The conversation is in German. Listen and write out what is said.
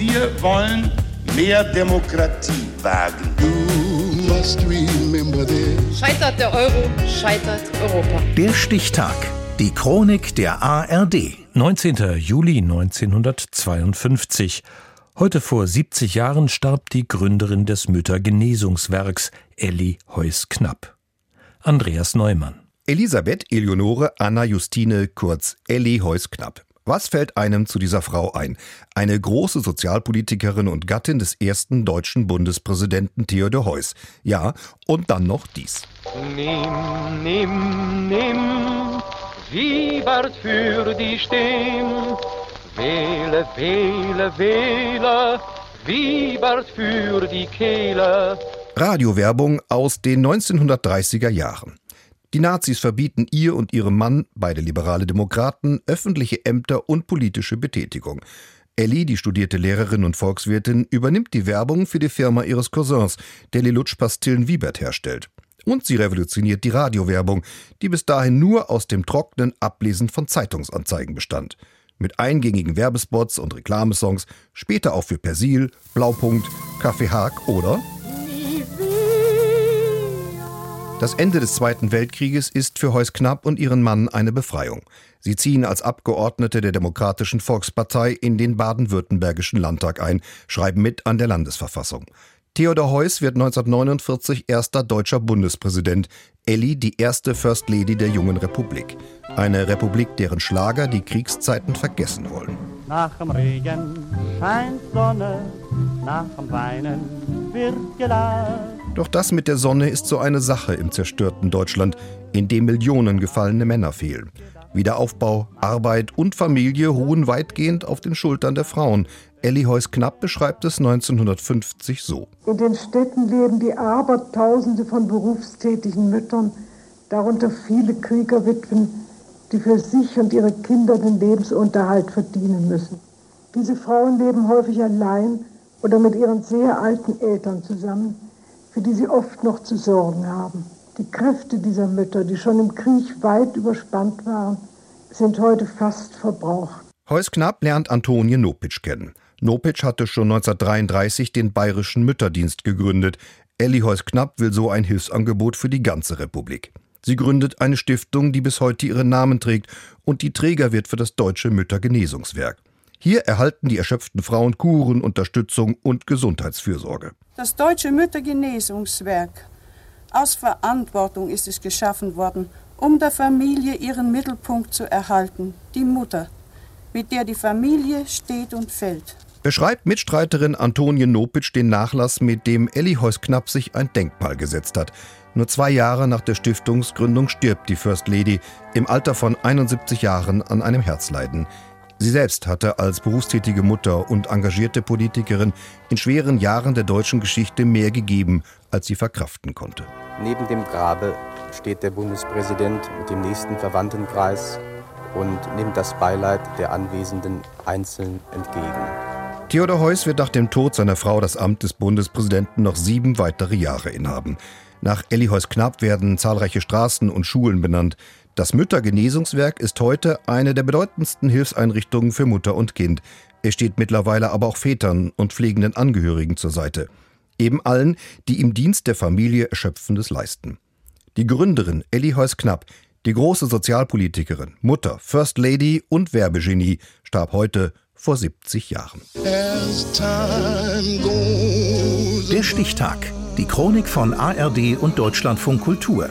Wir wollen mehr Demokratie wagen. Scheitert der Euro, scheitert Europa. Der Stichtag. Die Chronik der ARD. 19. Juli 1952. Heute vor 70 Jahren starb die Gründerin des Müttergenesungswerks, Elli Heuss-Knapp. Andreas Neumann. Elisabeth Eleonore Anna Justine, kurz Elli Heuss-Knapp. Was fällt einem zu dieser Frau ein? Eine große Sozialpolitikerin und Gattin des ersten deutschen Bundespräsidenten Theodor Heuss. Ja, und dann noch dies. Nimm, nimm, nimm, Siebert für die Stimme. Wähle, wähle, wähle, Siebert für die Kehle. Radiowerbung aus den 1930er Jahren. Die Nazis verbieten ihr und ihrem Mann, beide liberale Demokraten, öffentliche Ämter und politische Betätigung. Ellie, die studierte Lehrerin und Volkswirtin, übernimmt die Werbung für die Firma ihres Cousins, der Lilutsch Pastillen Wiebert herstellt. Und sie revolutioniert die Radiowerbung, die bis dahin nur aus dem trockenen Ablesen von Zeitungsanzeigen bestand. Mit eingängigen Werbespots und Reklamesongs, später auch für Persil, Blaupunkt, Kaffee Haag oder das Ende des Zweiten Weltkrieges ist für Heuss Knapp und ihren Mann eine Befreiung. Sie ziehen als Abgeordnete der Demokratischen Volkspartei in den baden-württembergischen Landtag ein, schreiben mit an der Landesverfassung. Theodor Heuss wird 1949 erster deutscher Bundespräsident, Elli die erste First Lady der jungen Republik. Eine Republik, deren Schlager die Kriegszeiten vergessen wollen. Nach dem Regen scheint Sonne, nach dem Weinen wird gelacht. Doch das mit der Sonne ist so eine Sache im zerstörten Deutschland, in dem Millionen gefallene Männer fehlen. Wiederaufbau, Arbeit und Familie ruhen weitgehend auf den Schultern der Frauen. Elli Heuss-Knapp beschreibt es 1950 so. In den Städten leben die Abertausende von berufstätigen Müttern, darunter viele Kriegerwitwen, die für sich und ihre Kinder den Lebensunterhalt verdienen müssen. Diese Frauen leben häufig allein oder mit ihren sehr alten Eltern zusammen für die sie oft noch zu sorgen haben. Die Kräfte dieser Mütter, die schon im Krieg weit überspannt waren, sind heute fast verbraucht. Heuss Knapp lernt Antonie Nopitsch kennen. Nopitsch hatte schon 1933 den Bayerischen Mütterdienst gegründet. Elli Heuss Knapp will so ein Hilfsangebot für die ganze Republik. Sie gründet eine Stiftung, die bis heute ihren Namen trägt und die Träger wird für das Deutsche Müttergenesungswerk. Hier erhalten die erschöpften Frauen Kuren, Unterstützung und Gesundheitsfürsorge. Das Deutsche Müttergenesungswerk. Aus Verantwortung ist es geschaffen worden, um der Familie ihren Mittelpunkt zu erhalten, die Mutter, mit der die Familie steht und fällt. Beschreibt Mitstreiterin Antonie Nopitsch den Nachlass, mit dem Elli Heuss-Knapp sich ein Denkmal gesetzt hat. Nur zwei Jahre nach der Stiftungsgründung stirbt die First Lady im Alter von 71 Jahren an einem Herzleiden. Sie selbst hatte als berufstätige Mutter und engagierte Politikerin in schweren Jahren der deutschen Geschichte mehr gegeben, als sie verkraften konnte. Neben dem Grabe steht der Bundespräsident mit dem nächsten Verwandtenkreis und nimmt das Beileid der Anwesenden einzeln entgegen. Theodor Heuss wird nach dem Tod seiner Frau das Amt des Bundespräsidenten noch sieben weitere Jahre innehaben. Nach Elli Heuss-Knapp werden zahlreiche Straßen und Schulen benannt. Das Müttergenesungswerk ist heute eine der bedeutendsten Hilfseinrichtungen für Mutter und Kind. Es steht mittlerweile aber auch Vätern und pflegenden Angehörigen zur Seite. Eben allen, die im Dienst der Familie Erschöpfendes leisten. Die Gründerin Elli Heuss-Knapp, die große Sozialpolitikerin, Mutter, First Lady und Werbegenie, starb heute vor 70 Jahren. Der Stichtag. Die Chronik von ARD und Deutschlandfunk Kultur.